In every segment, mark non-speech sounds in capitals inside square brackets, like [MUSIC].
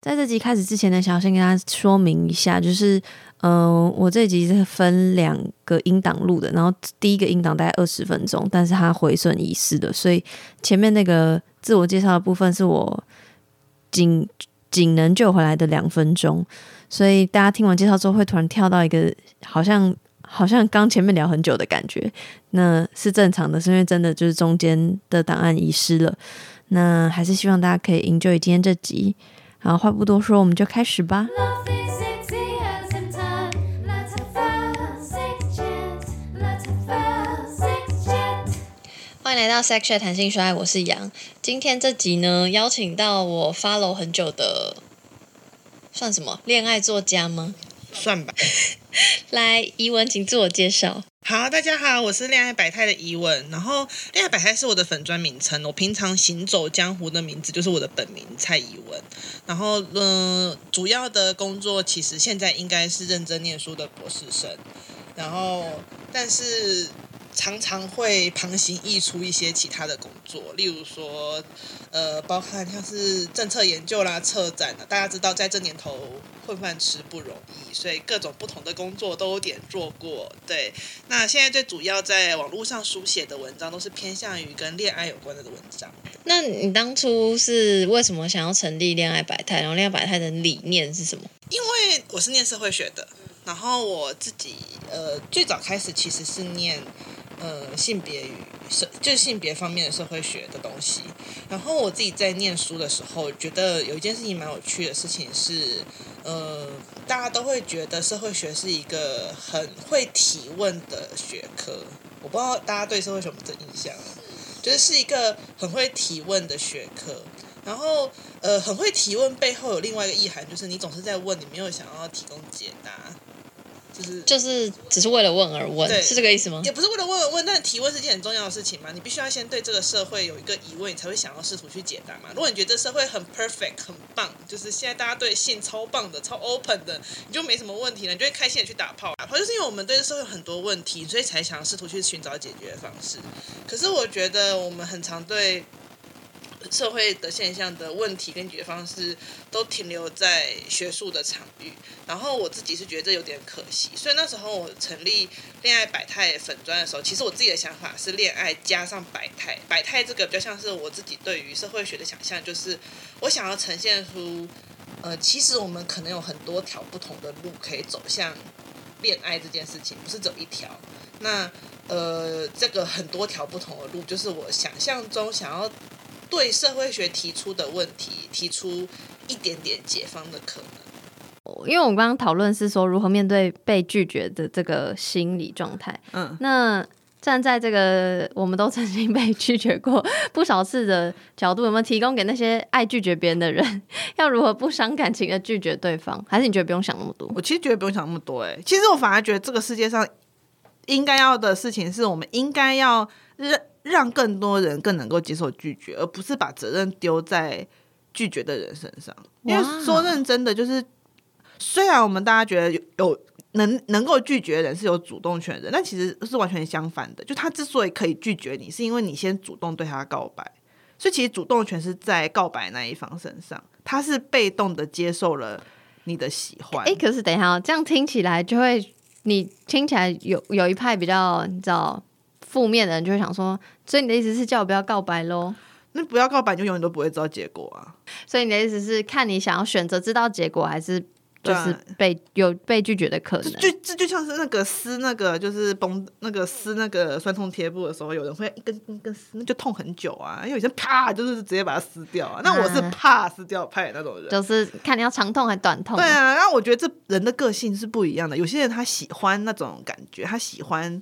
在这集开始之前呢，想要先跟大家说明一下，就是，嗯、我这集是分两个音档录的，然后第一个音档大概二十分钟，但是它回损遗失的，所以前面那个自我介绍的部分是我仅仅能救回来的两分钟，所以大家听完介绍之后会突然跳到一个好像好像刚前面聊很久的感觉，那是正常的，是因为真的就是中间的档案遗失了。那还是希望大家可以 enjoy 今天这集。好话不多说，我们就开始吧。欢迎来到 Sexual 弹性说爱，我是杨。今天这集呢，邀请到我 follow 很久的，算什么恋爱作家吗？算吧。[LAUGHS] 来，伊文，请自我介绍。好，大家好，我是恋爱百态的怡文。然后，恋爱百态是我的粉专名称，我平常行走江湖的名字就是我的本名蔡怡文。然后，嗯、主要的工作其实现在应该是认真念书的博士生。然后，但是常常会旁行溢出一些其他的工作，例如说，呃，包含像是政策研究啦、策展啊。大家知道，在这年头混饭吃不容易，所以各种不同的工作都有点做过。对，那现在最主要在网络上书写的文章，都是偏向于跟恋爱有关的文章。那你当初是为什么想要成立恋爱百态？然后恋爱百态的理念是什么？因为我是念社会学的，然后我自己呃最早开始其实是念呃性别与社，就性别方面的社会学的东西。然后我自己在念书的时候，觉得有一件事情蛮有趣的事情是，呃，大家都会觉得社会学是一个很会提问的学科。我不知道大家对社会学有没有这印象？就是一个很会提问的学科。然后，呃，很会提问背后有另外一个意涵，就是你总是在问，你没有想要提供解答，就是就是只是为了问而问，对是这个意思吗？也不是为了问而问，但提问是一件很重要的事情嘛。你必须要先对这个社会有一个疑问，你才会想要试图去解答嘛。如果你觉得这社会很 perfect 很棒，就是现在大家对性超棒的、超 open 的，你就没什么问题了，你就会开心的去打炮。打炮就是因为我们对这社会有很多问题，所以才想要试图去寻找解决的方式。可是我觉得我们很常对社会的现象的问题跟解决方式都停留在学术的场域，然后我自己是觉得这有点可惜，所以那时候我成立恋爱百态粉砖的时候，其实我自己的想法是恋爱加上百态，百态这个比较像是我自己对于社会学的想象，就是我想要呈现出，呃，其实我们可能有很多条不同的路可以走向恋爱这件事情，不是只有一条。那呃，这个很多条不同的路，就是我想象中想要对社会学提出的问题，提出一点点解放的可能。因为我们刚刚讨论是说如何面对被拒绝的这个心理状态。嗯，那站在这个我们都曾经被拒绝过不少次的角度，有没有提供给那些爱拒绝别人的人，要如何不伤感情的拒绝对方？还是你觉得不用想那么多？我其实觉得不用想那么多，哎，其实我反而觉得这个世界上应该要的事情是我们应该要让让更多人更能够接受拒绝，而不是把责任丢在拒绝的人身上。因为说认真的，就是虽然我们大家觉得有有能能够拒绝的人是有主动权的人，但其实是完全相反的。就他之所以可以拒绝你，是因为你先主动对他告白，所以其实主动权是在告白那一方身上，他是被动的接受了你的喜欢。哎、可是等一下、哦，这样听起来就会，你听起来有有一派比较你知道负面的人就会想说，所以你的意思是叫我不要告白喽？那不要告白，你就永远都不会知道结果啊！所以你的意思是看你想要选择知道结果，还是就是被、有被拒绝的可能？就这就像是那个撕那个就是绷那个撕那个酸痛贴布的时候，有人会一根一根撕，那就痛很久啊。因为有些人啪就是直接把它撕掉啊。那我是怕撕掉派的那种人。就是看你要长痛还短痛。对啊，然后我觉得这人的个性是不一样的。有些人他喜欢那种感觉，他喜欢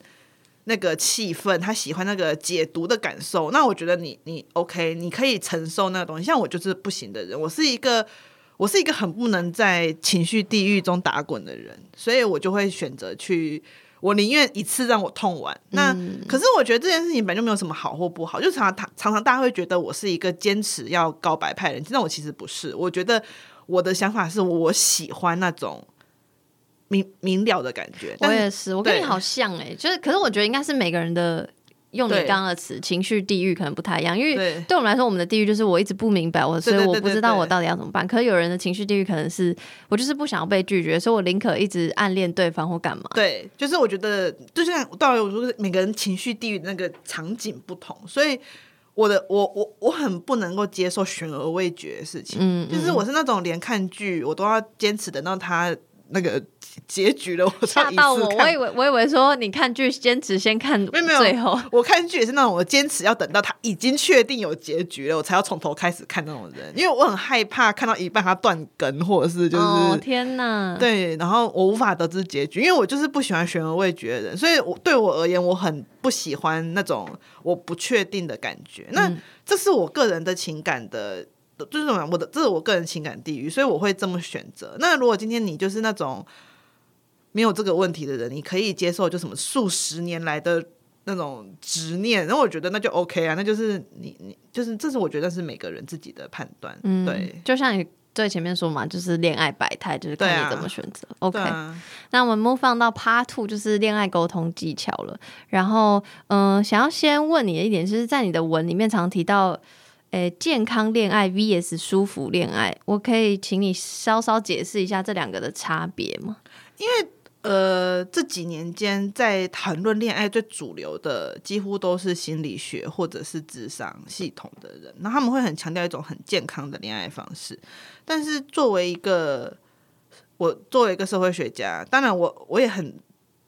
那个气氛，他喜欢那个解读的感受。那我觉得你你 OK，你可以承受那个东西。像我就是不行的人，我是一个我是一个很不能在情绪地狱中打滚的人，所以我就会选择去。我宁愿一次让我痛完。那、可是我觉得这件事情本来就没有什么好或不好，就常常常常常大家会觉得我是一个坚持要告白派的人，但我其实不是。我觉得我的想法是我喜欢那种明明了的感觉。我也是，我跟你好像哎、就是，可是我觉得应该是每个人的用你对刚刚的词，情绪地狱可能不太一样，因为对对我们来说，我们的地狱就是我一直不明白我，所以我不知道我到底要怎么办。可是有人的情绪地狱可能是我就是不想要被拒绝，所以我宁可一直暗恋对方或干嘛。对，就是我觉得，就像到底我说每个人情绪地狱那个场景不同，所以我的我我我很不能够接受悬而未决的事情。嗯，就是我是那种连看剧我都要坚持等到他那个结局了，我才一吓到我，次我以为我以为说你看剧坚持先看没有没有最后。我看剧也是那种，我坚持要等到他已经确定有结局了，我才要从头开始看那种人，因为我很害怕看到一半他断更，或者是就是、哦天哪！对，然后我无法得知结局，因为我就是不喜欢悬而未决的人，所以我对我而言，我很不喜欢那种我不确定的感觉。那嗯这是我个人的情感的。就是什么我的，这是我个人情感地域，所以我会这么选择。那如果今天你就是那种没有这个问题的人，你可以接受就什么数十年来的那种执念，然后我觉得那就 OK 啊，那就是你你就是这是我觉得是每个人自己的判断，嗯，对就像你最前面说嘛，就是恋爱百态，就是看你怎么选择。OK，、啊，那我们 move on 到 Part Two，就是恋爱沟通技巧了。然后，嗯、想要先问你的一点，就是在你的文里面常提到，诶，健康恋爱 vs 舒服恋爱，我可以请你稍稍解释一下这两个的差别吗？呃，这几年间在谈论恋爱最主流的，几乎都是心理学或者是智商系统的人，那他们会很强调一种很健康的恋爱方式。但是作为一个我作为一个社会学家，当然我我也很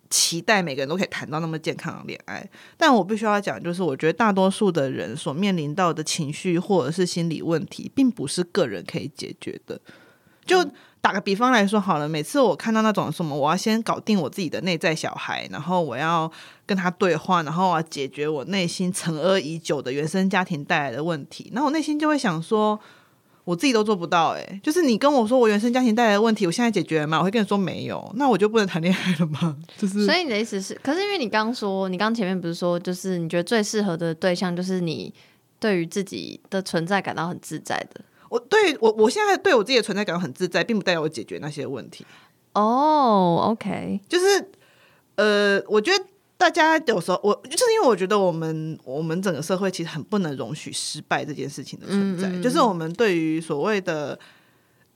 期待每个人都可以谈到那么健康的恋爱，但我必须要讲，就是我觉得大多数的人所面临到的情绪或者是心理问题，并不是个人可以解决的。就打个比方来说好了，每次我看到那种什么，我要先搞定我自己的内在小孩，然后我要跟他对话，然后我要解决我内心沉疴已久的原生家庭带来的问题，那我内心就会想说，我自己都做不到、欸，哎，就是你跟我说我原生家庭带来的问题，我现在解决了吗？我会跟你说没有，那我就不能谈恋爱了吗？[LAUGHS] 就是所以你的意思是，可是因为你刚说，你刚前面不是说，就是你觉得最适合的对象就是你对于自己的存在感到很自在的。我对我我现在对我自己的存在感很自在，并不代表我解决那些问题。哦、o k 就是呃，我觉得大家有时候，我就是因为我觉得我们我们整个社会其实很不能容许失败这件事情的存在，嗯嗯嗯就是我们对于所谓的。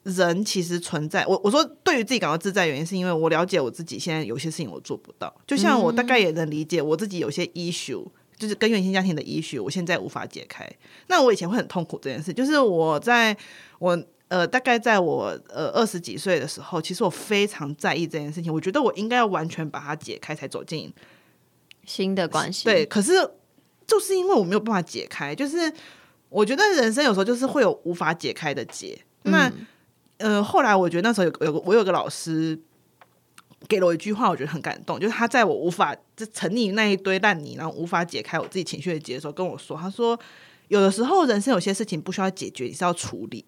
人其实存在，我我说对于自己感到自在，原因是因为我了解我自己现在有些事情我做不到，就像我大概也能理解我自己有些 issue，就是跟原生家庭的 issue，我现在无法解开。那我以前会很痛苦这件事，就是我在我呃大概在我呃二十几岁的时候，其实我非常在意这件事情，我觉得我应该要完全把它解开才走进新的关系，对，可是就是因为我没有办法解开，就是我觉得人生有时候就是会有无法解开的结。那、呃，后来我觉得那时候有有个我有个老师给了我一句话，我觉得很感动，就是他在我无法就沉溺于那一堆烂泥，然后无法解开我自己情绪的结的时候，跟我说，他说有的时候人生有些事情不需要解决，你是要处理。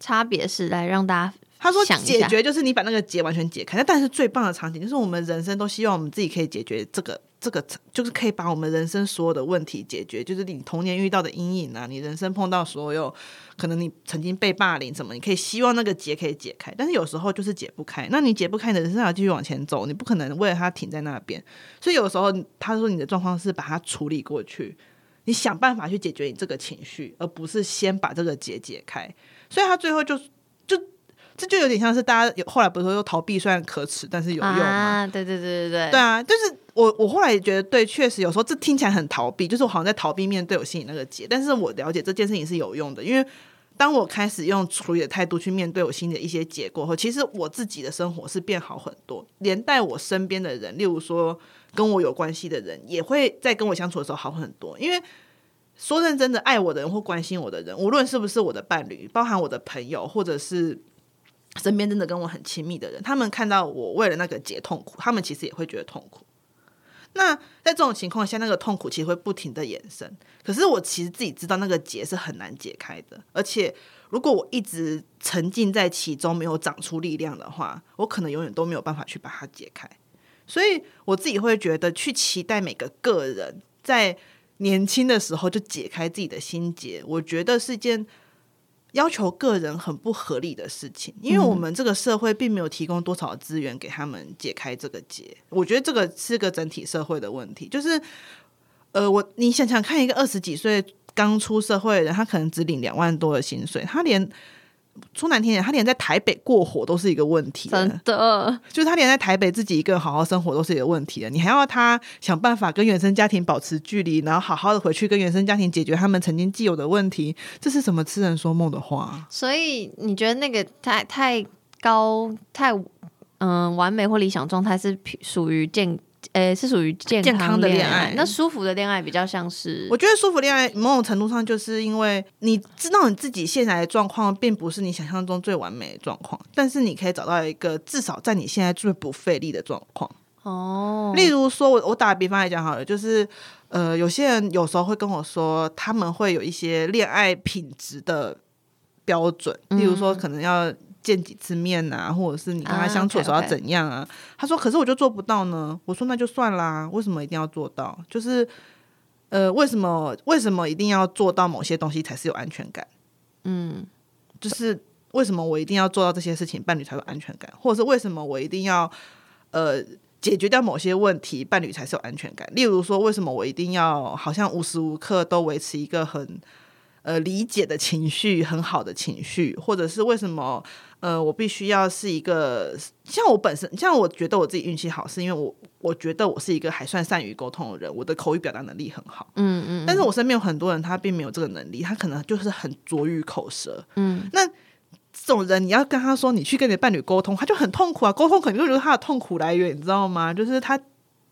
差别是来让大家他说解决就是你把那个结完全解开，那但是最棒的场景就是我们人生都希望我们自己可以解决这个这个，就是可以把我们人生所有的问题解决，就是你童年遇到的阴影啊，你人生碰到所有可能你曾经被霸凌什么，你可以希望那个结可以解开，但是有时候就是解不开，那你解不开，你的人生要继续往前走，你不可能为了他停在那边，所以有时候他说你的状况是把它处理过去。你想办法去解决你这个情绪，而不是先把这个结解开。所以他最后就就这就有点像是大家有后来不是说逃避虽然可耻，但是有用吗？啊，对对对对对，对啊，就是我我后来也觉得对，确实有时候这听起来很逃避，就是我好像在逃避面对我心里那个结，但是我了解这件事情是有用的，因为当我开始用处理的态度去面对我心里的一些结过后，其实我自己的生活是变好很多，连带我身边的人，例如说跟我有关系的人，也会在跟我相处的时候好很多，因为。说认真的爱我的人或关心我的人，无论是不是我的伴侣，包含我的朋友，或者是身边真的跟我很亲密的人，他们看到我为了那个结痛苦，他们其实也会觉得痛苦。那在这种情况下，那个痛苦其实会不停的延伸。可是我其实自己知道那个结是很难解开的，而且如果我一直沉浸在其中，没有长出力量的话，我可能永远都没有办法去把它解开。所以我自己会觉得，去期待每个个人在年轻的时候就解开自己的心结，我觉得是件要求个人很不合理的事情，因为我们这个社会并没有提供多少资源给他们解开这个结。我觉得这个是个整体社会的问题，就是呃，我你想想看，一个二十几岁刚出社会的人，他可能只领两万多的薪水，他连说难听点，他连在台北过活都是一个问题。真的，就是他连在台北自己一个人好好生活都是一个问题的，你还要他想办法跟原生家庭保持距离，然后好好的回去跟原生家庭解决他们曾经既有的问题，这是什么痴人说梦的话？所以你觉得那个太太高太嗯、完美或理想状态是属于健呃是属于健健康的恋恋爱那舒服的恋爱比较像是我觉得舒服恋爱某种程度上就是因为你知道你自己现在的状况并不是你想象中最完美的状况，但是你可以找到一个至少在你现在最不费力的状况。哦，例如说，我我打个比方来讲好了，就是呃，有些人有时候会跟我说，他们会有一些恋爱品质的标准，例如说可能要见几次面啊，或者是你跟他啊相处的时候要怎样啊。他说，可是我就做不到呢。我说那就算啦，为什么一定要做到？就是呃，为什么为什么一定要做到某些东西才是有安全感？嗯，就是为什么我一定要做到这些事情，伴侣才有安全感，或者是为什么我一定要呃解决掉某些问题，伴侣才是有安全感。例如说，为什么我一定要好像无时无刻都维持一个很呃理解的情绪，很好的情绪，或者是为什么呃我必须要是一个像我本身，像我觉得我自己运气好，是因为我我觉得我是一个还算善于沟通的人，我的口语表达能力很好。嗯嗯，但是我身边有很多人，他并没有这个能力，他可能就是很拙于口舌。嗯，那这种人，你要跟他说，你去跟你的伴侣沟通，他就很痛苦啊。沟通可能就是他的痛苦来源，你知道吗？就是他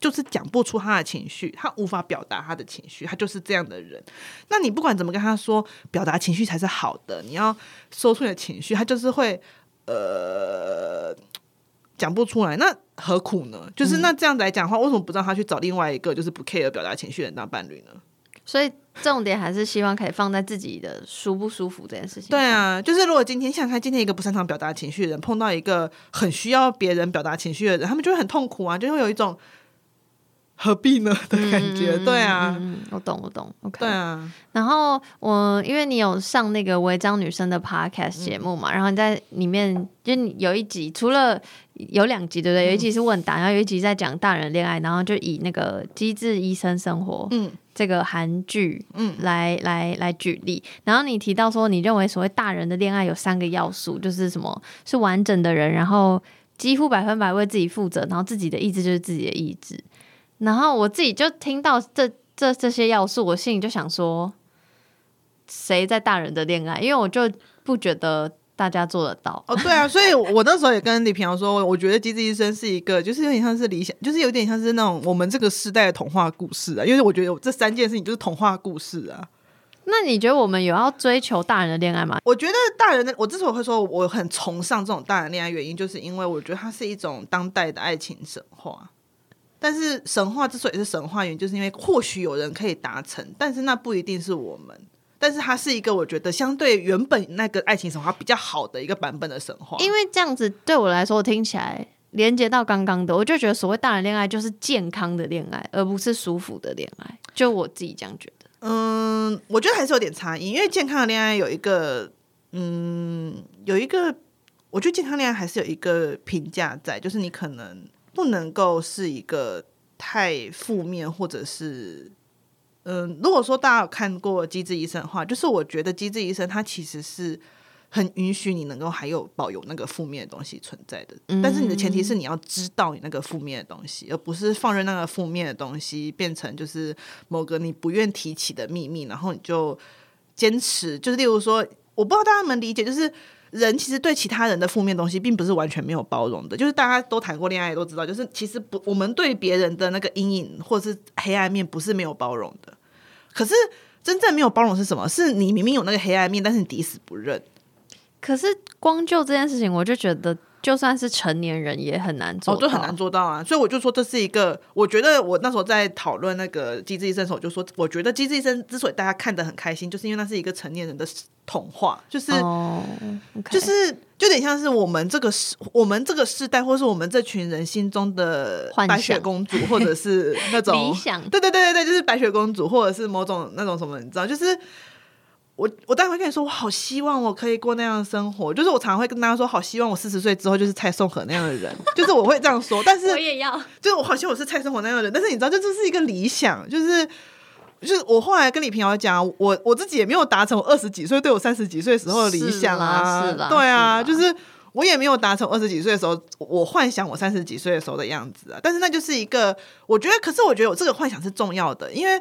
就是讲不出他的情绪，他无法表达他的情绪，他就是这样的人。那你不管怎么跟他说，表达情绪才是好的，你要说出你的情绪，他就是会呃讲不出来。那何苦呢？就是那这样子来讲的话，为什么不让他去找另外一个就是不 care 表达情绪的人当伴侣呢？所以重点还是希望可以放在自己的舒不舒服这件事情。对，啊，就是如果今天想想看，今天一个不擅长表达情绪的人碰到一个很需要别人表达情绪的人，他们就会很痛苦啊，就会有一种何必呢的感觉。对啊，嗯，我懂，我懂。OK，对啊，然后我因为你有上那个违章女生的 podcast 节目嘛，然后你在里面就你有一集，除了有两集对不对？有一集是问答，然后有一集在讲大人恋爱，然后就以那个《机智医生生活》嗯这个韩剧嗯来来来举例。然后你提到说，你认为所谓大人的恋爱有三个要素，就是什么是完整的人，然后几乎百分百为自己负责，然后自己的意志就是自己的意志。然后我自己就听到这这这些要素，我心里就想说，谁在大人的恋爱？因为我就不觉得大家做得到。哦对啊，所以我那时候也跟李平遥说，我觉得《机智医生》是一个，就是有点像是理想，就是有点像是那种我们这个时代的童话故事啊，因为我觉得有这三件事情就是童话故事啊。那你觉得我们有要追求大人的恋爱吗？我觉得大人的，我之所以会说我很崇尚这种大人恋爱，原因就是因为我觉得它是一种当代的爱情神话。但是神话之所以是神话，原因就是因为或许有人可以达成，但是那不一定是我们。但是它是一个我觉得相对原本那个爱情神话比较好的一个版本的神话。因为这样子对我来说，我听起来连接到刚刚的，我就觉得所谓大人恋爱就是健康的恋爱，而不是舒服的恋爱。就我自己这样觉得。嗯，我觉得还是有点差异，因为健康的恋爱有一个，嗯，有一个，我觉得健康恋爱还是有一个评价在，就是你可能不能够是一个太负面，或者是，嗯，如果说大家有看过《机智医生》的话，就是我觉得《机智医生》他其实是很允许你能够还有保有那个负面的东西存在的，但是你的前提是你要知道你那个负面的东西，而不是放任那个负面的东西变成就是某个你不愿提起的秘密，然后你就坚持，就是例如说，我不知道大家能理解，就是。人其实对其他人的负面东西，并不是完全没有包容的。就是大家都谈过恋爱，都知道，就是其实不，我们对别人的那个阴影或是黑暗面，不是没有包容的。可是真正没有包容是什么？是你明明有那个黑暗面，但是你抵死不认。可是光就这件事情，我就觉得，就算是成年人也很难做哦，到，就很难做到啊。所以我就说这是一个，我觉得我那时候在讨论那个《机智医生》的时候，我就说，我觉得《机智医生》之所以大家看得很开心，就是因为那是一个成年人的童话，就是。就是就有点像是我们这个时，我们这个世代，或是我们这群人心中的白雪公主，或者是那种 [LAUGHS] 理想对对对对对，就是白雪公主，或者是某种那种什么，你知道，就是我我待会跟你说，我好希望我可以过那样的生活，就是我常常会跟大家说，好希望我四十岁之后就是蔡松和那样的人，就是我会这样说，但是 [LAUGHS] 我也要。就是我好希望我是蔡松和那样的人，但是你知道，这就是一个理想，就是就是我后来跟李平遥讲，我我自己也没有达成我二十几岁对我三十几岁时候的理想啊，是啦是啦对啊，是就是我也没有达成二十几岁的时候我幻想我三十几岁的时候的样子啊。但是那就是一个，我觉得，可是我觉得我这个幻想是重要的，因为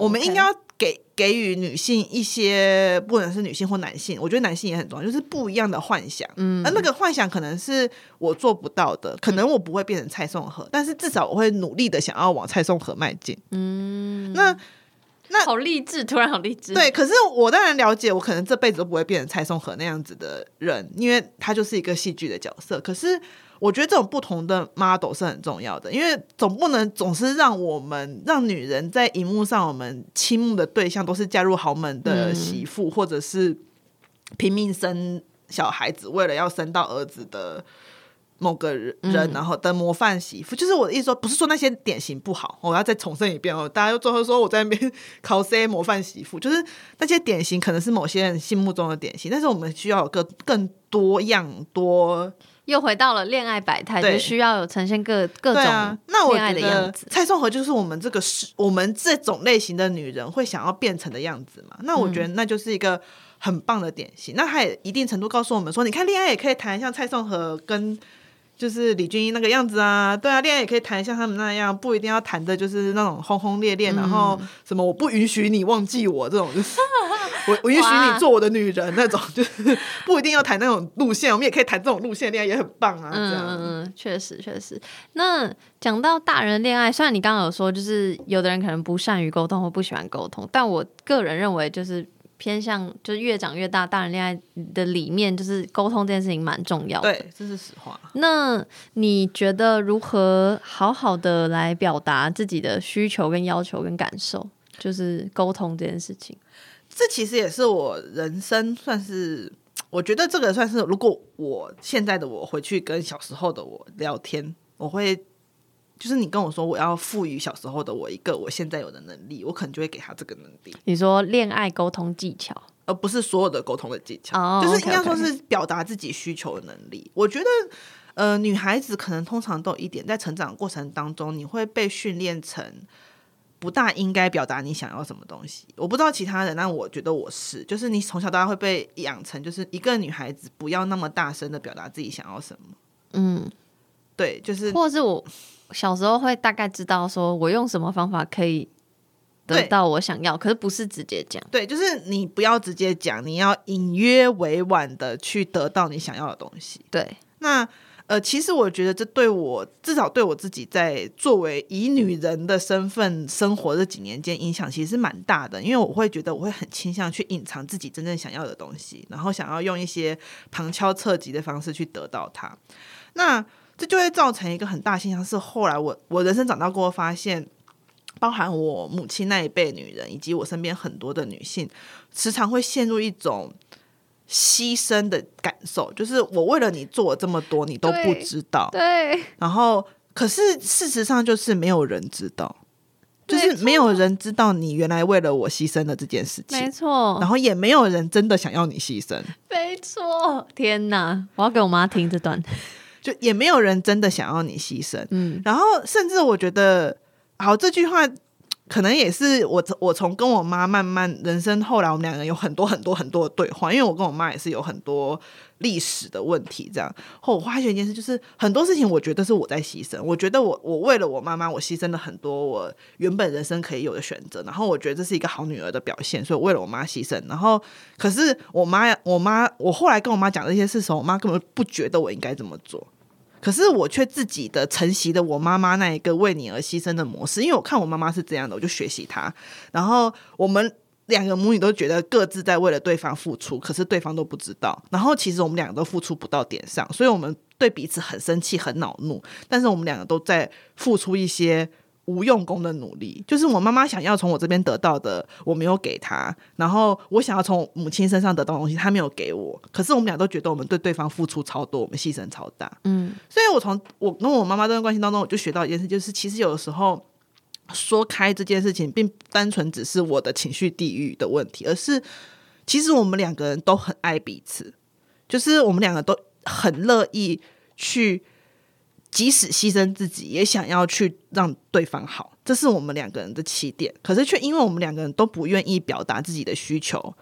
我、们应该要给给予女性一些，不管是女性或男性，我觉得男性也很重要，就是不一样的幻想。嗯，而那个幻想可能是我做不到的，可能我不会变成蔡颂和，但是至少我会努力的想要往蔡颂和迈进。嗯，那那好励志，突然好励志。对，可是我当然了解，我可能这辈子都不会变成蔡松和那样子的人，因为他就是一个戏剧的角色。可是我觉得这种不同的 model 是很重要的，因为总不能总是让我们让女人在荧幕上，我们倾慕的对象都是嫁入豪门的媳妇，或者是拼命生小孩子，为了要生到儿子的。某个人，然后的模范媳妇，就是我的意思说，不是说那些典型不好，我要再重申一遍哦。大家又最后说我在那边 [LAUGHS] cos 模范媳妇，就是那些典型可能是某些人心目中的典型，但是我们需要有个更多样多又回到了恋爱百态，就需要有呈现各各种。那我恋爱觉得的样子。蔡颂和就是我们这个是我们这种类型的女人会想要变成的样子嘛？那我觉得嗯那就是一个很棒的典型。那她也一定程度告诉我们说，你看恋爱也可以谈像蔡颂和跟。就是李俊英那个样子啊，对啊，恋爱也可以谈像他们那样，不一定要谈的就是那种轰轰烈烈，然后嗯什么我不允许你忘记我这种，就是 [LAUGHS] 我我允许你做我的女人那种，就是不一定要谈那种路线，我们也可以谈这种路线恋爱也很棒啊，这样。嗯嗯嗯，确实确实。那讲到大人恋爱，虽然你刚刚有说，就是有的人可能不善于沟通或不喜欢沟通，但我个人认为就是偏向就是越长越大，大人恋爱的里面就是沟通这件事情蛮重要的。对，这是实话。那你觉得如何好好的来表达自己的需求、跟要求、跟感受，就是沟通这件事情？这其实也是我人生算是，我觉得这个算是，如果我现在的我回去跟小时候的我聊天，我会就是你跟我说我要赋予小时候的我一个我现在有的能力，我可能就会给他这个能力，你说恋爱沟通技巧，而不是所有的沟通的技巧，哦就是应该说是表达自己需求的能力。我觉得。呃，女孩子可能通常都有一点，在成长的过程当中，你会被训练成不大应该表达你想要什么东西。我不知道其他人，但我觉得我是，就是你从小到大会被养成，就是一个女孩子不要那么大声的表达自己想要什么。嗯，对，就是或者是我小时候会大概知道说我用什么方法可以得到我想要，可是不是直接讲。对，就是你不要直接讲，你要隐约委婉的去得到你想要的东西。对，那呃，其实我觉得这对我至少对我自己在作为以女人的身份生活这几年间影响其实是蛮大的，因为我会觉得我会很倾向去隐藏自己真正想要的东西，然后想要用一些旁敲侧击的方式去得到它。那这就会造成一个很大现象，是后来我我人生长大过后发现。包含我母亲那一辈女人，以及我身边很多的女性，时常会陷入一种牺牲的感受，就是我为了你做了这么多，你都不知道。对，然后，可是事实上就是没有人知道，就是没有人知道你原来为了我牺牲了这件事情没，错然，后也没有人真的想要你牺牲，没错。天哪，我要给我妈听这段。就也没有人真的想要你牺牲。嗯，然后，甚至我觉得，好，这句话可能也是我我从跟我妈慢慢人生后来，我们两个人有很多很多很多的对话，因为我跟我妈也是有很多历史的问题，这样后我发现一件事，就是很多事情我觉得是我在牺牲，我觉得我我为了我妈妈，我牺牲了很多我原本人生可以有的选择，然后我觉得这是一个好女儿的表现，所以我为了我妈牺牲，然后可是我妈我妈我后来跟我妈讲这些事的时候，我妈根本不觉得我应该这么做。可是我却自己的承袭的我妈妈那一个为你而牺牲的模式，因为我看我妈妈是这样的，我就学习她。然后我们两个母女都觉得各自在为了对方付出，可是对方都不知道。然后其实我们两个都付出不到点上，所以我们对彼此很生气、很恼怒。但是我们两个都在付出一些无用功的努力，就是我妈妈想要从我这边得到的，我没有给她；然后我想要从母亲身上得到的东西，她没有给我。可是我们俩都觉得我们对对方付出超多，我们牺牲超大。嗯，所以我从我跟我妈妈这段关系当中，我就学到一件事，就是其实有的时候说开这件事情，并不单纯只是我的情绪地域的问题，而是其实我们两个人都很爱彼此，就是我们两个都很乐意去即使牺牲自己，也想要去让对方好，这是我们两个人的起点。可是却因为我们两个人都不愿意表达自己的需求，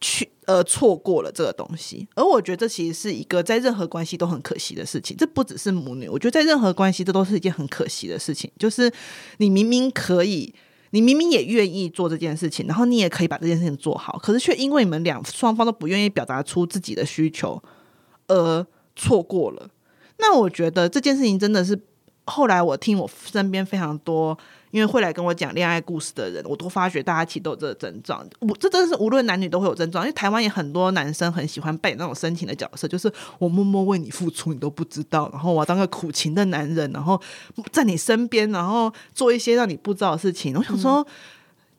去呃错过了这个东西。而我觉得这其实是一个在任何关系都很可惜的事情。这不只是母女，我觉得在任何关系这都是一件很可惜的事情。就是你明明可以。你明明也愿意做这件事情，然后你也可以把这件事情做好，可是却因为你们两双方都不愿意表达出自己的需求，而错过了。那我觉得这件事情真的是，后来我听我身边非常多，因为会来跟我讲恋爱故事的人，我都发觉大家其实都有这个症状。我这真的是无论男女都会有症状，因为台湾也很多男生很喜欢扮演那种深情的角色，就是我默默为你付出，你都不知道，然后我要当个苦情的男人，然后在你身边，然后做一些让你不知道的事情。我想说，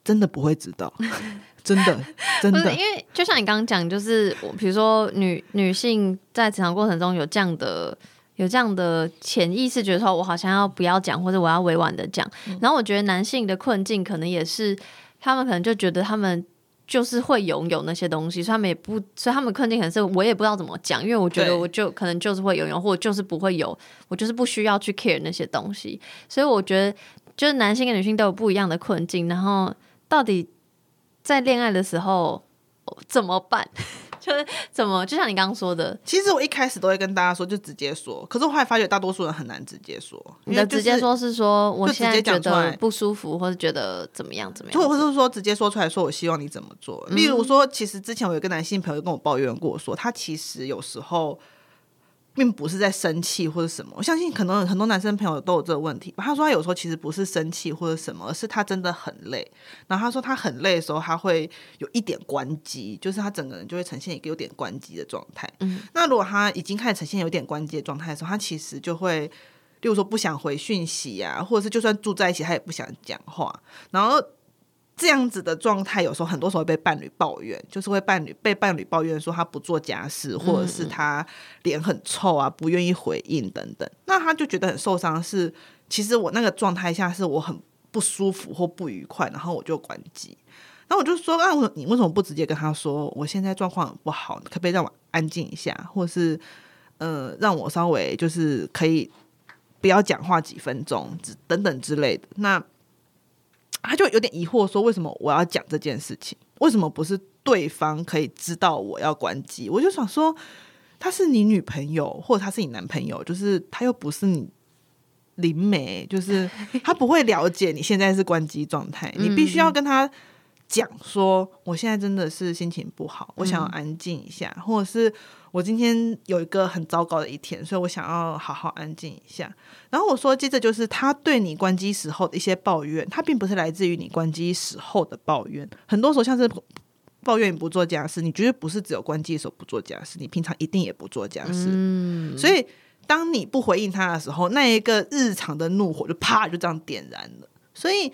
真的不会知道，[LAUGHS] 真的真的因为就像你刚刚讲，就是我比如说女女性在成长过程中有这样的。有这样的潜意识，觉得说我好像要不要讲，或者我要委婉的讲。然后我觉得男性的困境可能也是，他们可能就觉得他们就是会拥有那些东西，所以他们也不，所以他们困境可能是我也不知道怎么讲，因为我觉得我就可能就是会拥有，或者就是不会有，我就是不需要去 care 那些东西。所以我觉得，就是男性跟女性都有不一样的困境，然后到底在恋爱的时候怎么办？就是怎么，就像你刚刚说的，其实我一开始都会跟大家说，就直接说。可是我后来发觉，大多数人很难直接说。你的直接说是说我现在觉得不舒服，或者觉得怎么样怎么样就或者是说直接说出来说，我希望你怎么做。例如说，其实之前我有一个男性朋友跟我抱怨过说他其实有时候并不是在生气或者什么。我相信可能很多男生朋友都有这个问题吧。他说他有时候其实不是生气或者什么，而是他真的很累。然后他说他很累的时候，他会有一点关机，就是他整个人就会呈现一个有点关机的状态。嗯，那如果他已经开始呈现有点关机的状态的时候，他其实就会。例如说不想回讯息啊、或者是就算住在一起，他也不想讲话，然后这样子的状态，有时候很多时候会被伴侣抱怨，就是会伴侣被伴侣抱怨说他不做家事，或者是他脸很臭啊，不愿意回应等等。那他就觉得很受伤是，其实我那个状态下是我很不舒服或不愉快，然后我就关机。然后我就说，啊，我你为什么不直接跟他说，我现在状况很不好，可不可以让我安静一下，或者是呃，让我稍微就是可以不要讲话几分钟，之等等之类的。那他就有点疑惑，说为什么我要讲这件事情？为什么不是对方可以知道我要关机？我就想说，他是你女朋友，或者他是你男朋友，就是他又不是你灵媒，就是他不会了解你现在是关机状态，你必须要跟他讲说，我现在真的是心情不好，我想要安静一下，或者是我今天有一个很糟糕的一天，所以我想要好好安静一下。然后我说，接着就是他对你关机时候的一些抱怨，他并不是来自于你关机时候的抱怨，很多时候像是抱怨你不做家事，你绝对不是只有关机的时候不做家事，你平常一定也不做家事。嗯，所以当你不回应他的时候，那一个日常的怒火就啪就这样点燃了。所以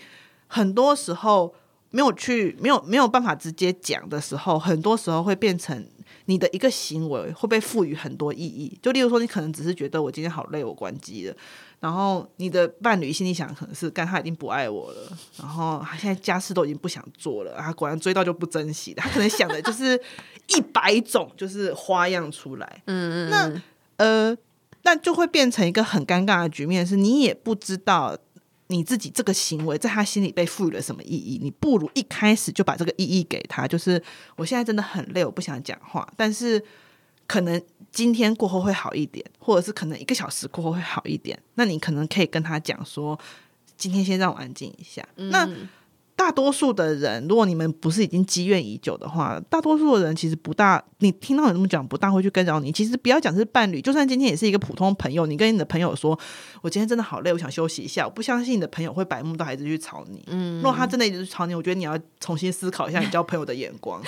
很多时候没有去没有没有办法直接讲的时候，很多时候会变成你的一个行为会被赋予很多意义。就例如说，你可能只是觉得我今天好累，我关机了。然后你的伴侣心里想，可能是干他已经不爱我了，然后他现在家事都已经不想做了，他果然追到就不珍惜了。他可能想的就是一百种就是花样出来，嗯嗯，那呃，那就会变成一个很尴尬的局面，是你也不知道你自己这个行为在他心里被赋予了什么意义。你不如一开始就把这个意义给他，就是我现在真的很累，我不想讲话，但是可能今天过后会好一点，或者是可能一个小时过后会好一点。那你可能可以跟他讲说，今天先让我安静一下。那大多数的人，如果你们不是已经积怨已久的话，大多数的人其实不大，你听到你这么讲，不大会去干扰你。其实不要讲是伴侣，就算今天也是一个普通朋友，你跟你的朋友说，我今天真的好累，我想休息一下。我不相信你的朋友会白目到还是去吵你。嗯，如果他真的一直去吵你，我觉得你要重新思考一下你交朋友的眼光。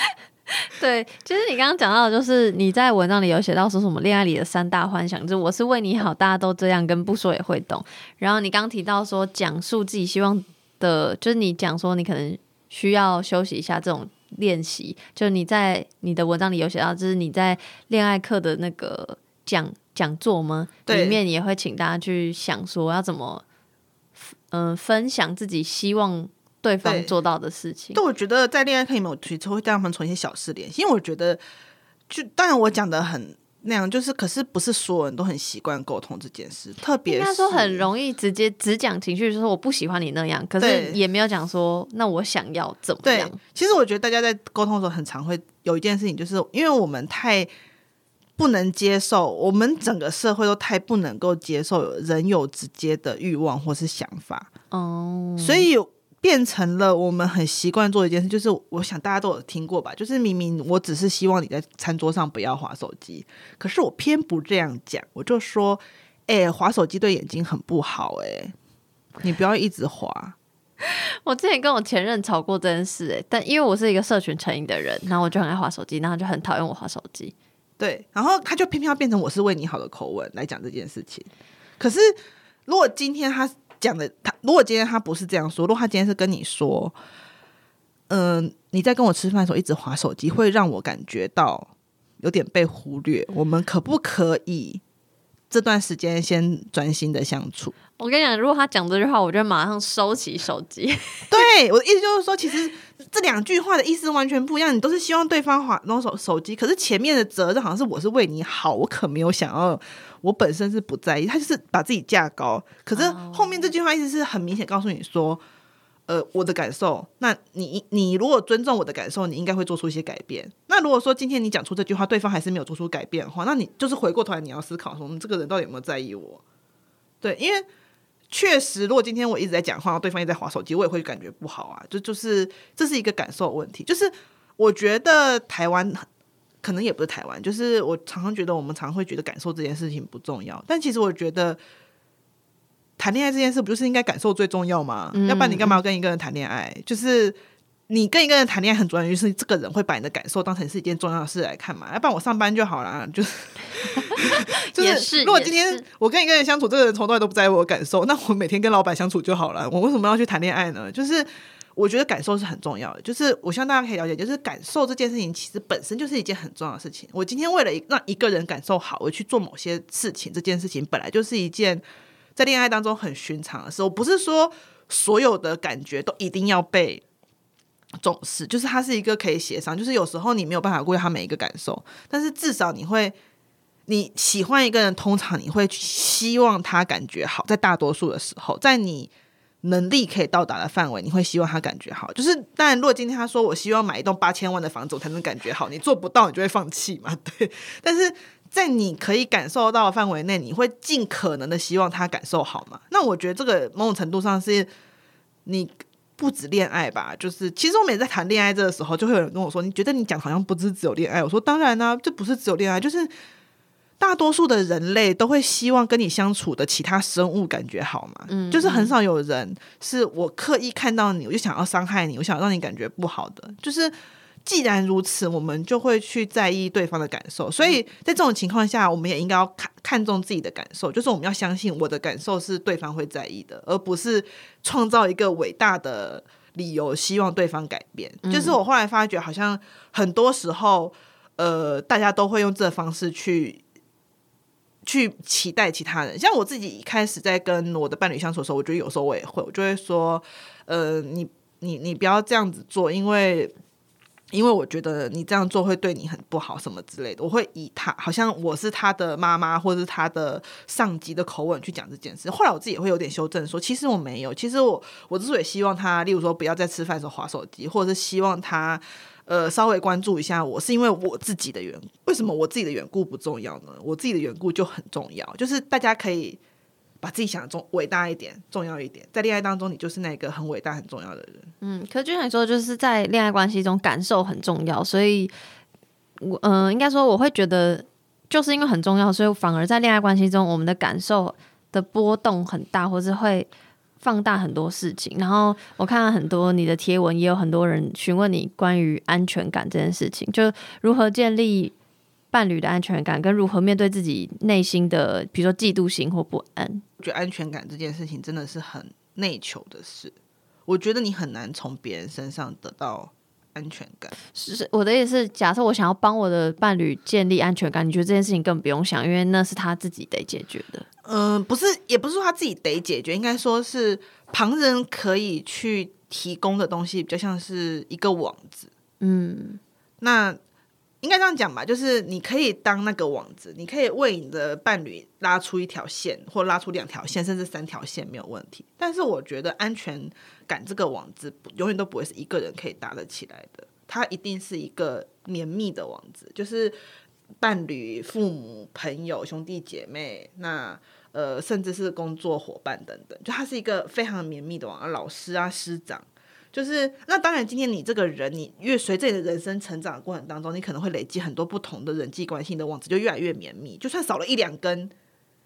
对，其实你刚刚讲到的，就是你在文章里有写到说什么恋爱里的三大幻想，就是我是为你好，大家都这样，跟不说也会懂。然后你刚刚提到说讲述自己希望的，就是你讲说你可能需要休息一下这种练习，就你在你的文章里有写到，就是你在恋爱课的那个讲讲座吗？对里面也会请大家去想说要怎么，嗯、分享自己希望对方做到的事情。但我觉得在恋爱课里面，我其实会带他们从一些小事联系，因为我觉得，就当然我讲的很那样，就是可是不是所有人都很习惯沟通这件事，特别应该说很容易直接只讲情绪，就是我不喜欢你那样，可是也没有讲说那我想要怎么对样。，其实我觉得大家在沟通的时候，很常会有一件事情，就是因为我们太不能接受，我们整个社会都太不能够接受人有直接的欲望或是想法，哦，所以变成了我们很习惯做一件事，就是我想大家都有听过吧，就是明明我只是希望你在餐桌上不要划手机，可是我偏不这样讲，我就说，哎、划手机对眼睛很不好、哎，你不要一直划。[LAUGHS] 我之前跟我前任吵过这件事、欸，但因为我是一个社群成瘾的人，然后我就很爱划手机，然后就很讨厌我划手机。[LAUGHS] 对，然后他就偏偏要变成我是为你好的口吻来讲这件事情。可是如果今天他讲的，他如果今天他不是这样说，如果他今天是跟你说，嗯、你在跟我吃饭的时候一直划手机，会让我感觉到有点被忽略。我们可不可以这段时间先专心的相处？我跟你讲，如果他讲这句话，我就马上收起手机。[LAUGHS] 对我的意思就是说，其实这两句话的意思完全不一样。你都是希望对方划弄手手机，可是前面的责任好像是我是为你好，我可没有想要，我本身是不在意，他就是把自己架高。可是后面这句话意思是很明显告诉你说，呃，我的感受，那你你如果尊重我的感受，你应该会做出一些改变。那如果说今天你讲出这句话，对方还是没有做出改变的话，那你就是回过头来你要思考说，嗯这个人到底有没有在意我？对，因为确实，如果今天我一直在讲话，对方也在划手机，我也会感觉不好啊。就就是这是一个感受问题。就是我觉得台湾可能也不是台湾，就是我常常觉得我们常会觉得感受这件事情不重要，但其实我觉得谈恋爱这件事不就是应该感受最重要吗？要不然你干嘛要跟一个人谈恋爱？就是。你跟一个人谈恋爱很重要，就是这个人会把你的感受当成是一件重要的事来看嘛，要不然我上班就好啦，就是 [LAUGHS] 就也是如果今天我跟一个人相处，这个人从头到尾都不在乎我的感受，那我每天跟老板相处就好了。我为什么要去谈恋爱呢？就是我觉得感受是很重要的，就是我希望大家可以了解，就是感受这件事情其实本身就是一件很重要的事情。我今天为了让一个人感受好，我去做某些事情，这件事情本来就是一件在恋爱当中很寻常的事。我不是说所有的感觉都一定要被。重视就是它是一个可以协商，就是有时候你没有办法顾及他每一个感受，但是至少你会你喜欢一个人，通常你会希望他感觉好，在大多数的时候，在你能力可以到达的范围，你会希望他感觉好。就是当然，如果今天他说我希望买一栋八千万的房子，我才能感觉好，你做不到，你就会放弃嘛，对。[LAUGHS] 但是在你可以感受到的范围内，你会尽可能的希望他感受好嘛？那我觉得这个某种程度上是你。不止恋爱吧，就是其实我每次在谈恋爱这个时候，就会有人跟我说：“你觉得你讲好像不是只有恋爱？”我说：“当然呢、这不是只有恋爱，就是大多数的人类都会希望跟你相处的其他生物感觉好嘛。嗯，就是很少有人是我刻意看到你，我就想要伤害你，我想让你感觉不好的。就是既然如此，我们就会去在意对方的感受。所以在这种情况下，我们也应该要看看重自己的感受，就是我们要相信我的感受是对方会在意的，而不是创造一个伟大的理由，希望对方改变。就是我后来发觉，好像很多时候，呃，大家都会用这方式去。去期待其他人，像我自己一开始在跟我的伴侣相处的时候，我觉得有时候我也会，我就会说，呃，你你你不要这样子做，因为因为我觉得你这样做会对你很不好，什么之类的。我会以他好像我是他的妈妈或者是他的上级的口吻去讲这件事。后来我自己也会有点修正说，其实我没有，其实我我之所以希望他，例如说不要在吃饭的时候划手机，或者是希望他。呃，稍微关注一下我，是因为我自己的缘故。为什么我自己的缘故不重要呢？我自己的缘故就很重要，就是大家可以把自己想的重伟大一点，重要一点。在恋爱当中，你就是那个很伟大、很重要的人。嗯，可就像你说，就是在恋爱关系中感受很重要，所以我嗯、应该说我会觉得，就是因为很重要，所以反而在恋爱关系中，我们的感受的波动很大，或是会放大很多事情。然后我看了很多你的贴文，也有很多人询问你关于安全感这件事情，就如何建立伴侣的安全感，跟如何面对自己内心的，比如说嫉妒心或不安。我觉得安全感这件事情真的是很内求的事。我觉得你很难从别人身上得到安全感。是是我的意思是，假设我想要帮我的伴侣建立安全感，你觉得这件事情根本不用想，因为那是他自己得解决的。嗯、不是，也不是说他自己得解决，应该说是旁人可以去提供的东西，比较像是一个网子。嗯，那应该这样讲吧，就是你可以当那个网子，你可以为你的伴侣拉出一条线，或拉出两条线，甚至三条线没有问题。但是我觉得安全感这个网子永远都不会是一个人可以搭得起来的，它一定是一个绵密的网子，就是伴侣、父母、朋友、兄弟姐妹，那呃甚至是工作伙伴等等，就它是一个非常绵密的网，老师啊、师长。就是那当然，今天你这个人，你越随着你的人生成长的过程当中，你可能会累积很多不同的人际关系，你的网子就越来越绵密。就算少了一两根，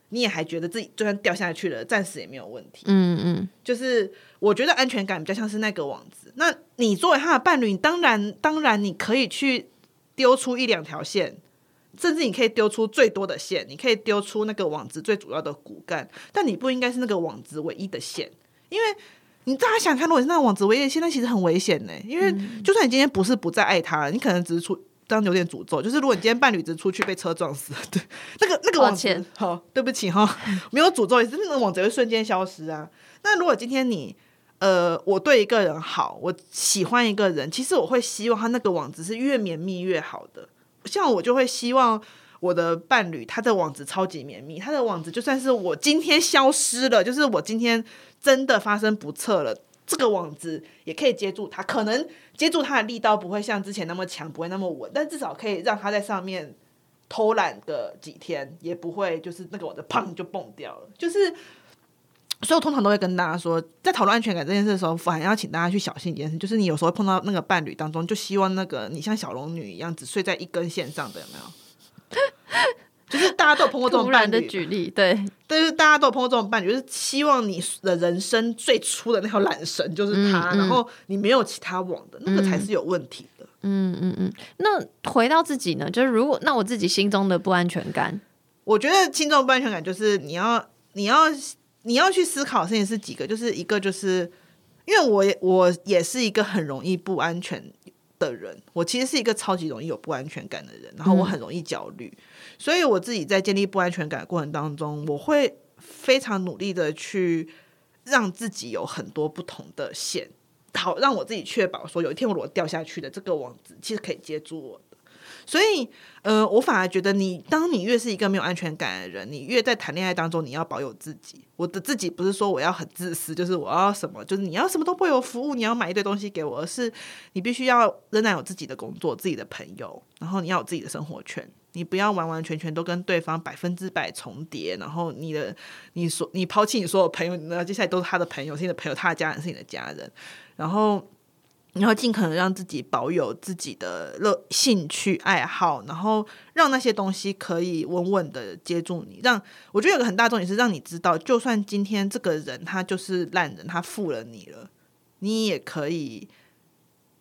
你也还觉得自己就算掉下去了，暂时也没有问题。嗯嗯，就是我觉得安全感比较像是那个网子。那你作为他的伴侣，你当然当然你可以去丢出一两条线，甚至你可以丢出最多的线，你可以丢出那个网子最主要的骨干，但你不应该是那个网子唯一的线，因为。你大家想看，如果是那个网子唯一的线，那其实很危险呢。因为就算你今天不是不再爱他了，你可能只是出当有点诅咒。就是如果你今天伴侣只是出去被车撞死了，[LAUGHS] 对，那个那个网好，对不起哈，没有诅咒，也是那个网子会瞬间消失啊。那如果今天你呃，我对一个人好，我喜欢一个人，其实我会希望他那个网子是越绵密越好的。像我就会希望我的伴侣他的网子超级绵密，他的网子就算是我今天消失了，就是我今天真的发生不测了。这个网子也可以接住他，可能接住他的力道不会像之前那么强，不会那么稳，但至少可以让他在上面偷懒个几天，也不会就是那个网子砰就蹦掉了。就是，所以我通常都会跟大家说，在讨论安全感这件事的时候，反而要请大家去小心一件事，就是你有时候碰到那个伴侣当中，就希望那个你像小龙女一样只睡在一根线上的，有没有？就是大家都有碰过这种伴侣，举例，对，但是大家都有碰过这种伴侣，就是希望你的人生最初的那条缆绳就是他，嗯嗯然后你没有其他网的，那个才是有问题的。嗯嗯嗯。那回到自己呢？就是如果那我自己心中的不安全感，我觉得轻重不安全感就是你要你要你要去思考的事情是几个，就是一个就是因为我也我也是一个很容易不安全的人，我其实是一个超级容易有不安全感的人，然后我很容易焦虑，所以我自己在建立不安全感的过程当中，我会非常努力的去让自己有很多不同的线，好让我自己确保说有一天我如果掉下去的这个网子其实可以接住我的。所以，呃，我反而觉得你，当你越是一个没有安全感的人，你越在谈恋爱当中，你要保有自己。我的自己不是说我要很自私，就是我要什么，就是你要什么都不为我服务，你要买一堆东西给我，而是你必须要仍然有自己的工作、自己的朋友，然后你要有自己的生活圈。你不要完完全全都跟对方百分之百重叠，然后你的你所你抛弃你所有朋友，那接下来都是他的朋友，是你的朋友，他的家人是你的家人，然后然后尽可能让自己保有自己的乐兴趣爱好，然后让那些东西可以稳稳的接住你。让我觉得有个很大重点是让你知道，就算今天这个人他就是烂人，他负了你了，你也可以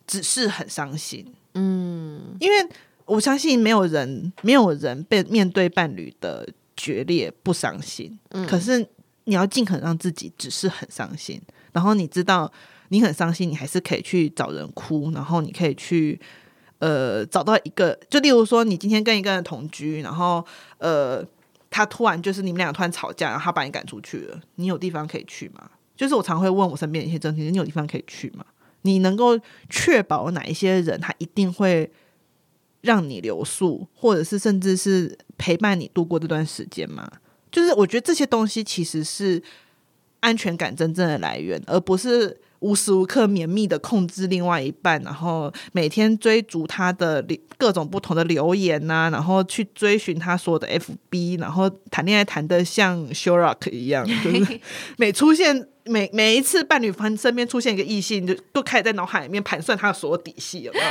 只是很伤心。嗯，因为我相信没有人没有人被面对伴侣的决裂不伤心，可是你要尽可能让自己只是很伤心，然后你知道。你很伤心，你还是可以去找人哭，然后你可以去呃找到一个，就例如说你今天跟一个人同居，然后呃他突然就是你们俩突然吵架，然后他把你赶出去了，你有地方可以去吗？就是我常会问我身边一些真题，你有地方可以去吗？你能够确保哪一些人他一定会让你留宿，或者是甚至是陪伴你度过这段时间吗？就是我觉得这些东西其实是安全感真正的来源，而不是。无时无刻绵密的控制另外一半，然后每天追逐他的各种不同的留言呐、然后去追寻他所有的 FB，然后谈恋爱谈的像 Show Rock 一样，[LAUGHS] 就是每出现每每一次伴侣方身边出现一个异性，就都开始在脑海里面盘算他的所有底细，有没有？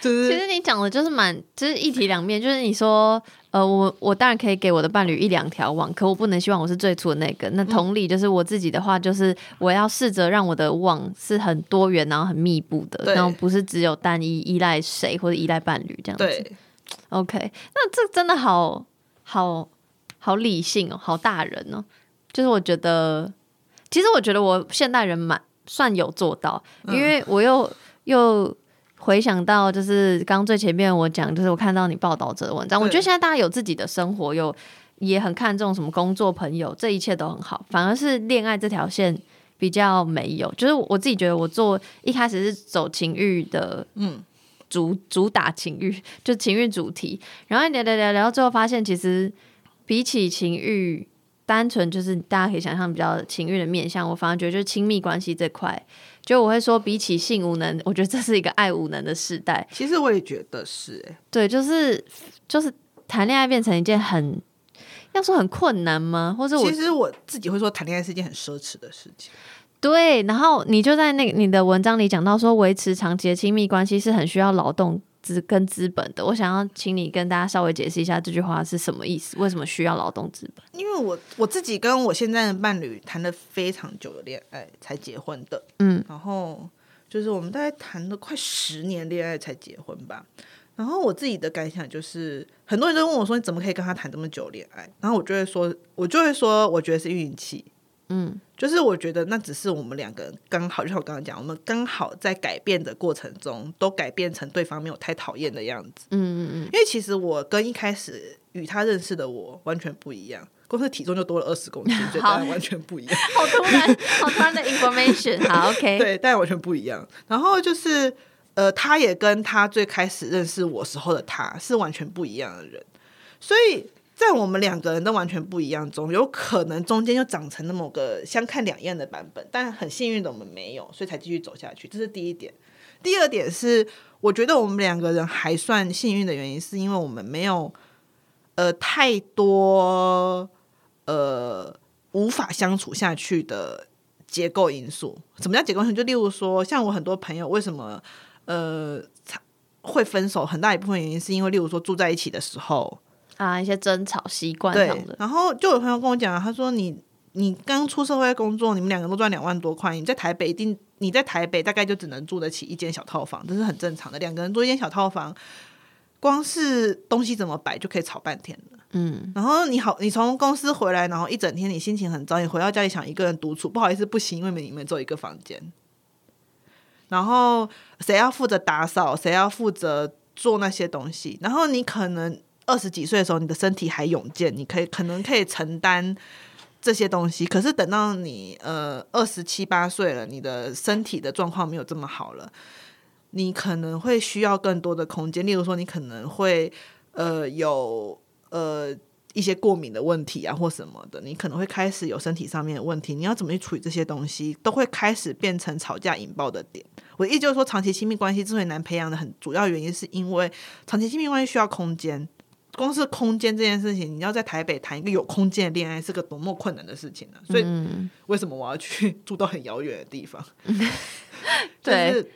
就是其实你讲的就是蛮，就是一体两面，就是你说，呃，我我当然可以给我的伴侣一两条网，可我不能希望我是最初的那个。那同理，就是我自己的话，就是我要试着让我的网是很多元，然后很密布的，然后不是只有单一依赖谁或者依赖伴侣这样子。对，OK，那这真的好好好理性哦，好大人哦。就是我觉得，其实我觉得我现代人蛮算有做到，因为我又又回想到，就是刚刚最前面我讲，就是我看到你报道者的文章，我觉得现在大家有自己的生活，有也很看重什么工作、朋友，这一切都很好，反而是恋爱这条线。比较没有，就是我自己觉得我做一开始是走情欲的，嗯，主主打情欲，就情欲主题。然后聊聊聊聊到最后，发现其实比起情欲，单纯就是大家可以想象比较情欲的面向，我反而觉得就是亲密关系这块。就我会说，比起性无能，我觉得这是一个爱无能的时代。其实我也觉得是、欸，对，就是就是谈恋爱变成一件很要说很困难吗？或者我其实我自己会说，谈恋爱是一件很奢侈的事情。对，然后你就在那个你的文章里讲到说，维持长期的亲密关系是很需要劳动资跟资本的。我想要请你跟大家稍微解释一下这句话是什么意思，为什么需要劳动资本？因为我我自己跟我现在的伴侣谈了非常久的恋爱才结婚的，嗯，然后就是我们大概谈了快十年恋爱才结婚吧。然后我自己的感想就是，很多人都问我说：“你怎么可以跟他谈这么久恋爱？”然后我就会说，我就会说，我觉得是运气。嗯，就是我觉得那只是我们两个人刚好，就像我刚刚讲，我们刚好在改变的过程中，都改变成对方没有太讨厌的样子。嗯嗯嗯，因为其实我跟一开始与他认识的我完全不一样，光是体重就多了二十公斤，[LAUGHS] 所以当然完全不一样。好突然，好突然的 information。好，[LAUGHS] OK，对，但完全不一样。然后就是呃，他也跟他最开始认识我时候的他是完全不一样的人，所以在我们两个人都完全不一样中，有可能中间就长成了某个相看两厌的版本，但很幸运的我们没有，所以才继续走下去。这是第一点。第二点是，我觉得我们两个人还算幸运的原因，是因为我们没有呃太多呃无法相处下去的结构因素。什么叫结构因素？就例如说，像我很多朋友为什么呃会分手，很大一部分原因是因为，例如说住在一起的时候，啊，一些争吵习惯对上的，，然后就有朋友跟我讲，他说你你刚出社会工作，你们两个都赚两万多块，你在台北一定你在台北大概就只能住得起一间小套房，这是很正常的。两个人住一间小套房，光是东西怎么摆就可以吵半天了。嗯，然后你好，你从公司回来，然后一整天你心情很糟，你回到家里想一个人独处，不好意思，不行，因为你们只有一个房间。然后谁要负责打扫，谁要负责做那些东西。然后你可能二十几岁的时候，你的身体还勇健，你可以可能可以承担这些东西。可是等到你呃二十七八岁了，你的身体的状况没有这么好了，你可能会需要更多的空间。例如说，你可能会呃有呃一些过敏的问题啊，或什么的，你可能会开始有身体上面的问题。你要怎么去处理这些东西，都会开始变成吵架引爆的点。我的意思就是说，长期亲密关系之所以难培养的很主要原因，是因为长期亲密关系需要空间。光是空间这件事情，你要在台北谈一个有空间的恋爱，是个多么困难的事情呢、所以，为什么我要去住到很遥远的地方？对 [LAUGHS] 就是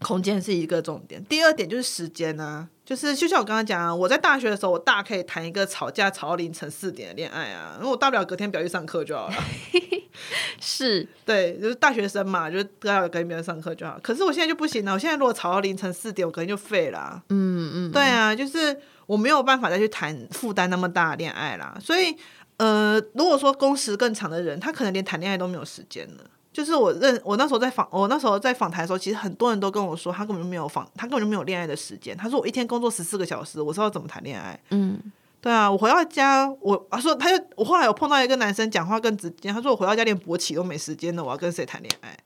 空间是一个重点。第二点就是时间啊，就是就像我刚刚讲啊，我在大学的时候，我大可以谈一个吵架吵到凌晨四点的恋爱啊，因为我大不了隔天不要去上课就好了。[LAUGHS] [LAUGHS] 是对，就是大学生嘛，就是大不了隔天不要上课就好。可是我现在就不行了，我现在如果吵到凌晨四点，我可能就废了啊、嗯嗯，对啊，就是我没有办法再去谈负担那么大的恋爱啦。所以，呃，如果说工时更长的人，他可能连谈恋爱都没有时间了。就是我认我那时候在访我那时候在访谈的时候，其实很多人都跟我说，他根本就没有访，他根本就没有恋爱的时间。他说我一天工作十四个小时，我知道怎么谈恋爱。嗯，对啊，我回到家，我他说他就我后来有碰到一个男生讲话更直接，他说我回到家连勃起都没时间了，我要跟谁谈恋爱？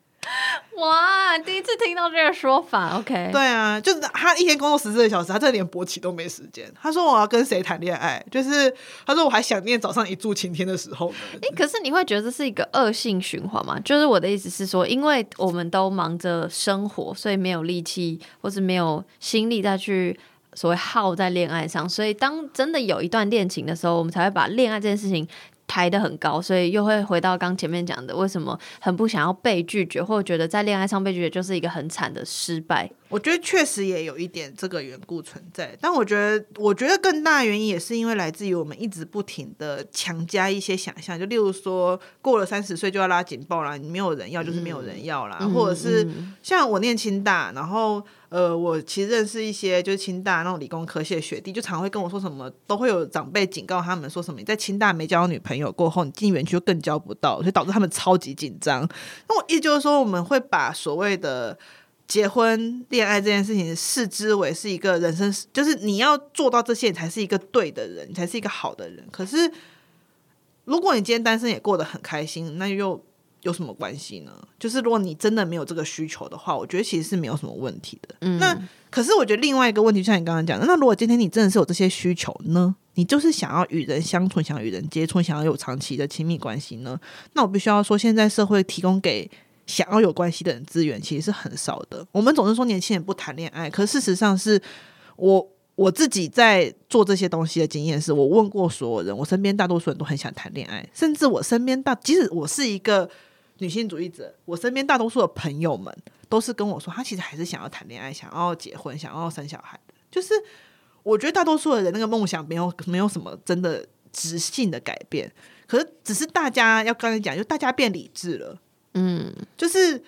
哇，第一次听到这个说法，OK，对啊，就是他一天工作十四个小时，他这连勃起都没时间。他说我要跟谁谈恋爱？就是他说我还想念早上一柱擎天的时候呢。诶，可是你会觉得这是一个恶性循环吗？就是我的意思是说，因为我们都忙着生活，所以没有力气或是没有心力再去所谓耗在恋爱上，所以当真的有一段恋情的时候，我们才会把恋爱这件事情。抬得很高，所以又会回到刚前面讲的，为什么很不想要被拒绝，或者觉得在恋爱上被拒绝就是一个很惨的失败。我觉得确实也有一点这个缘故存在，但我觉得，我觉得更大的原因也是因为来自于我们一直不停的强加一些想象，就例如说过了三十岁就要拉警报啦，你没有人要就是没有人要啦，或者是像我念清大，然后呃，我其实认识一些就是清大那种理工科系的学弟，就常会跟我说什么，都会有长辈警告他们说什么，你在清大没交女朋友过后，你进园区就更交不到，所以导致他们超级紧张。那我意思就是说，我们会把所谓的结婚、恋爱这件事情视之为是一个人生，就是你要做到这些，你才是一个对的人，你才是一个好的人。可是，如果你今天单身也过得很开心，那又有什么关系呢？就是如果你真的没有这个需求的话，我觉得其实是没有什么问题的。嗯，那可是我觉得另外一个问题，就像你刚刚讲的，那如果今天你真的是有这些需求呢？你就是想要与人相处，想与人接触，想要有长期的亲密关系呢？那我必须要说，现在社会提供给想要有关系的人资源其实是很少的。我们总是说年轻人不谈恋爱，可事实上是我我自己在做这些东西的经验是，我问过所有人，我身边大多数人都很想谈恋爱，甚至我身边大，即使我是一个女性主义者，我身边大多数的朋友们都是跟我说，他其实还是想要谈恋爱，想要结婚，想要生小孩的。就是我觉得大多数的人那个梦想没有没有什么真的直性的改变，可是只是大家要刚才讲，就大家变理智了。嗯，就是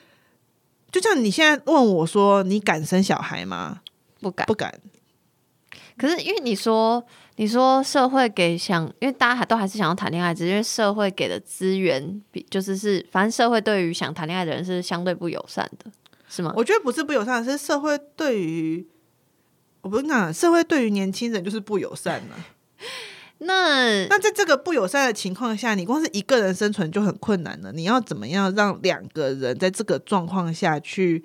就像你现在问我说，你敢生小孩吗？不敢不。敢。可是因为你说，你说社会给想，因为大家还都还是想要谈恋爱，只是因为社会给的资源比就是是，反正社会对于想谈恋爱的人是相对不友善的，是吗？我觉得不是不友善，是社会对于我不是讲社会对于年轻人就是不友善呢、[LAUGHS] 那那在这个不友善的情况下，你光是一个人生存就很困难了。你要怎么样让两个人在这个状况下去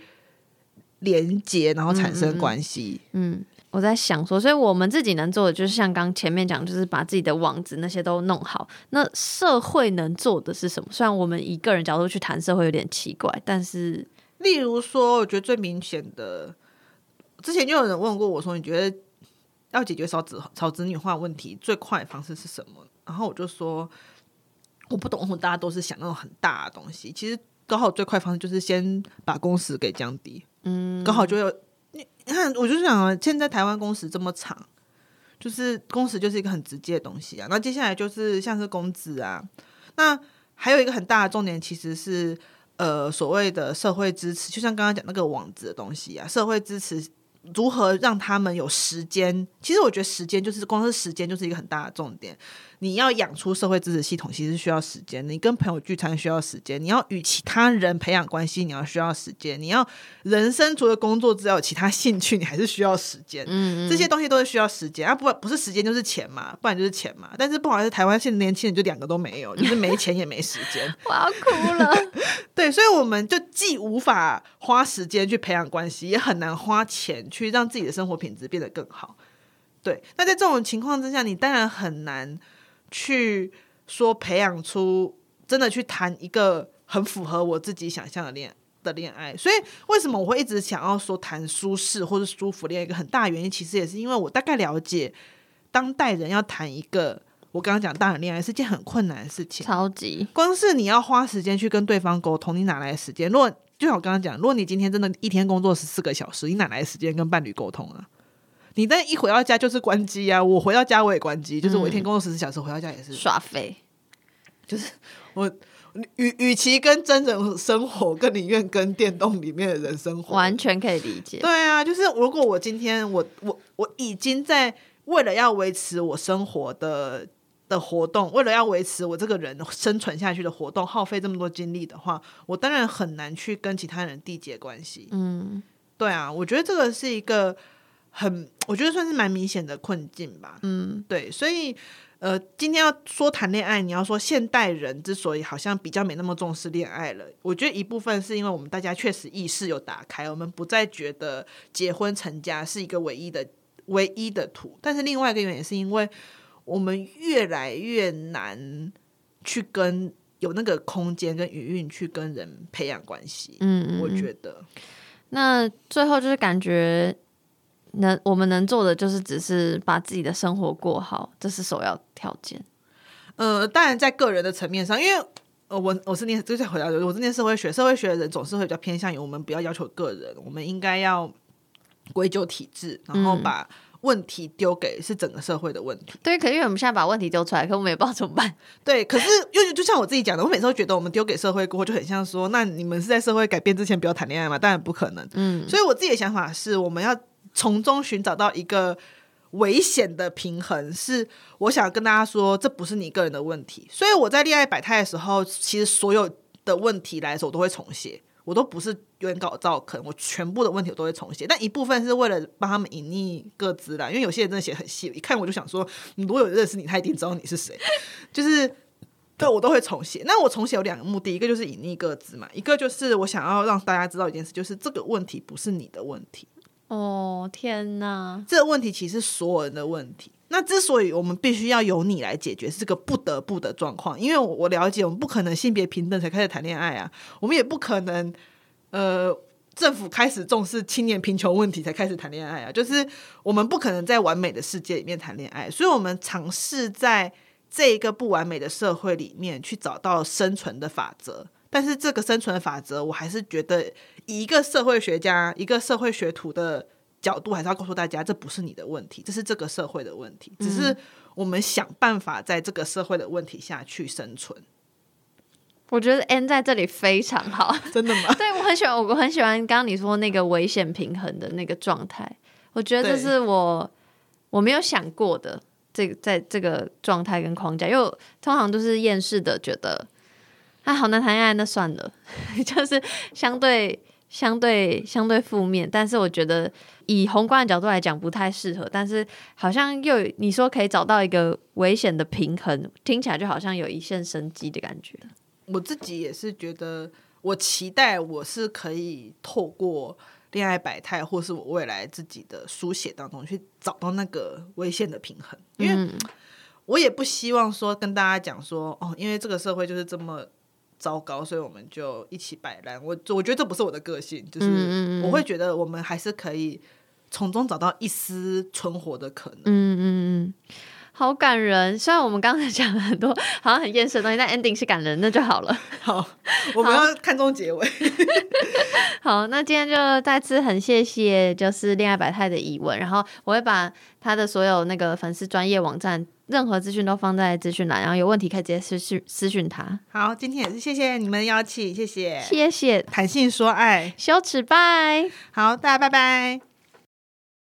连接，然后产生关系？嗯，我在想说，所以我们自己能做的，就是像刚前面讲，就是把自己的网子那些都弄好。那社会能做的是什么？虽然我们以个人角度去谈社会有点奇怪，但是例如说，我觉得最明显的，之前就有人问过我说，你觉得要解决少子少子女化问题最快的方式是什么？然后我就说，我不懂大家都是想那种很大的东西。其实刚好最快方式就是先把工时给降低，嗯，刚好就有你你看，我就想啊，现在台湾工时这么长。就是工时就是一个很直接的东西啊，那接下来就是像是工资啊，那还有一个很大的重点其实是呃所谓的社会支持，就像刚刚讲那个网子的东西啊，社会支持如何让他们有时间？其实我觉得时间就是光是时间就是一个很大的重点。你要养出社会支持系统，其实需要时间。你跟朋友聚餐需要时间，你要与其他人培养关系，你要需要时间。你要人生除了工作之外有其他兴趣，你还是需要时间。嗯，这些东西都是需要时间啊，不不是时间就是钱嘛，不然就是钱嘛。但是不好意思，台湾现在年轻人就两个都没有，就是没钱也没时间。[LAUGHS] 我要哭了。[LAUGHS] 对，所以我们就既无法花时间去培养关系，也很难花钱去让自己的生活品质变得更好。对，那在这种情况之下，你当然很难去说培养出真的去谈一个很符合我自己想象的恋的恋爱。所以为什么我会一直想要说谈舒适或者舒服恋爱？一个很大的原因，其实也是因为我大概了解当代人要谈一个我刚刚讲大人恋爱是件很困难的事情。超级光是你要花时间去跟对方沟通，你哪来的时间？如果就像我刚刚讲，如果你今天真的一天工作十四个小时，你哪来的时间跟伴侣沟通啊？你那一回到家就是关机啊！我回到家我也关机，就是我一天工作十四小时，回到家也是耍废。我与与其跟真人生活，更宁愿跟电动里面的人生活。完全可以理解。对啊，就是如果我今天我我我已经在为了要维持我生活的的活动，为了要维持我这个人生存下去的活动，耗费这么多精力的话，我当然很难去跟其他人缔结关系。嗯对啊，我觉得这个是一个很，我觉得算是蛮明显的困境吧。嗯，对，所以呃，今天要说谈恋爱，你要说现代人之所以好像比较没那么重视恋爱了，我觉得一部分是因为我们大家确实意识有打开，我们不再觉得结婚成家是一个唯一的唯一的途，但是另外一个原因是因为我们越来越难去跟有那个空间跟余韵去跟人培养关系。嗯嗯，我嗯觉得，那最后就是感觉能我们能做的就是只是把自己的生活过好，这是首要条件。呃，当然在个人的层面上，因为呃，我我是念，就是回到我是念社会学，社会学的人总是会比较偏向于我们不要要求个人，我们应该要归咎体制，然后嗯把问题丢给是整个社会的问题。对，可是因为我们现在把问题丢出来，可我们也不知道怎么办。对，可是因为就像我自己讲的，我每次都觉得我们丢给社会过后，就很像说，那你们是在社会改变之前不要谈恋爱嘛？当然不可能。嗯，所以我自己的想法是，我们要从中寻找到一个危险的平衡。是我想跟大家说，这不是你个人的问题。所以我在恋爱百态的时候，其实所有的问题来的时候，我都会重写，我都不是原稿照啃，我全部的问题我都会重写。但一部分是为了帮他们隐匿各自啦，因为有些人真的写得很细，一看我就想说，如果有认识你，他一定知道你是谁。[LAUGHS] 就是对我都会重写。那我重写有两个目的，一个就是隐匿各自嘛，一个就是我想要让大家知道一件事，就是这个问题不是你的问题，哦天哪，这个问题其实所有人的问题。那之所以我们必须要由你来解决，是个不得不的状况，因为我我了解，我们不可能性别平等才开始谈恋爱啊，我们也不可能呃。政府开始重视青年贫穷问题才开始谈恋爱啊，就是我们不可能在完美的世界里面谈恋爱，所以我们尝试在这一个不完美的社会里面去找到生存的法则。但是这个生存的法则，我还是觉得以一个社会学家、一个社会学徒的角度，还是要告诉大家，这不是你的问题，这是这个社会的问题，只是我们想办法在这个社会的问题下去生存。我觉得 N 在这里非常好。[LAUGHS] 真的吗？对我很喜欢，我很喜欢刚刚你说那个危险平衡的那个状态。我觉得这是我我没有想过的，这个在这个状态跟框架，因为我通常都是厌世的，觉得啊好难谈恋爱，那算了，[LAUGHS] 就是相对相对相对负面。但是我觉得以宏观的角度来讲不太适合，但是好像又你说可以找到一个危险的平衡，听起来就好像有一线生机的感觉。我自己也是觉得，我期待我是可以透过恋爱百态，或是我未来自己的书写当中去找到那个危险的平衡，因为嗯我也不希望说跟大家讲说，哦，因为这个社会就是这么。糟糕，所以我们就一起摆烂。我我觉得这不是我的个性，就是我会觉得我们还是可以从中找到一丝存活的可能。嗯嗯嗯，好感人。虽然我们刚才讲了很多好像很厌世的东西，但 ending 是感人，那就好了。[LAUGHS] 好，我们要看中结尾。[LAUGHS] 好，那今天就再次很谢谢就是恋爱百态的疑问，然后我会把他的所有那个粉丝专业网站任何资讯都放在资讯栏，然后有问题可以直接私讯私讯他。好，今天也是谢谢你们的邀请，谢谢。谢谢，谈性说爱，羞耻拜。好，大家拜拜。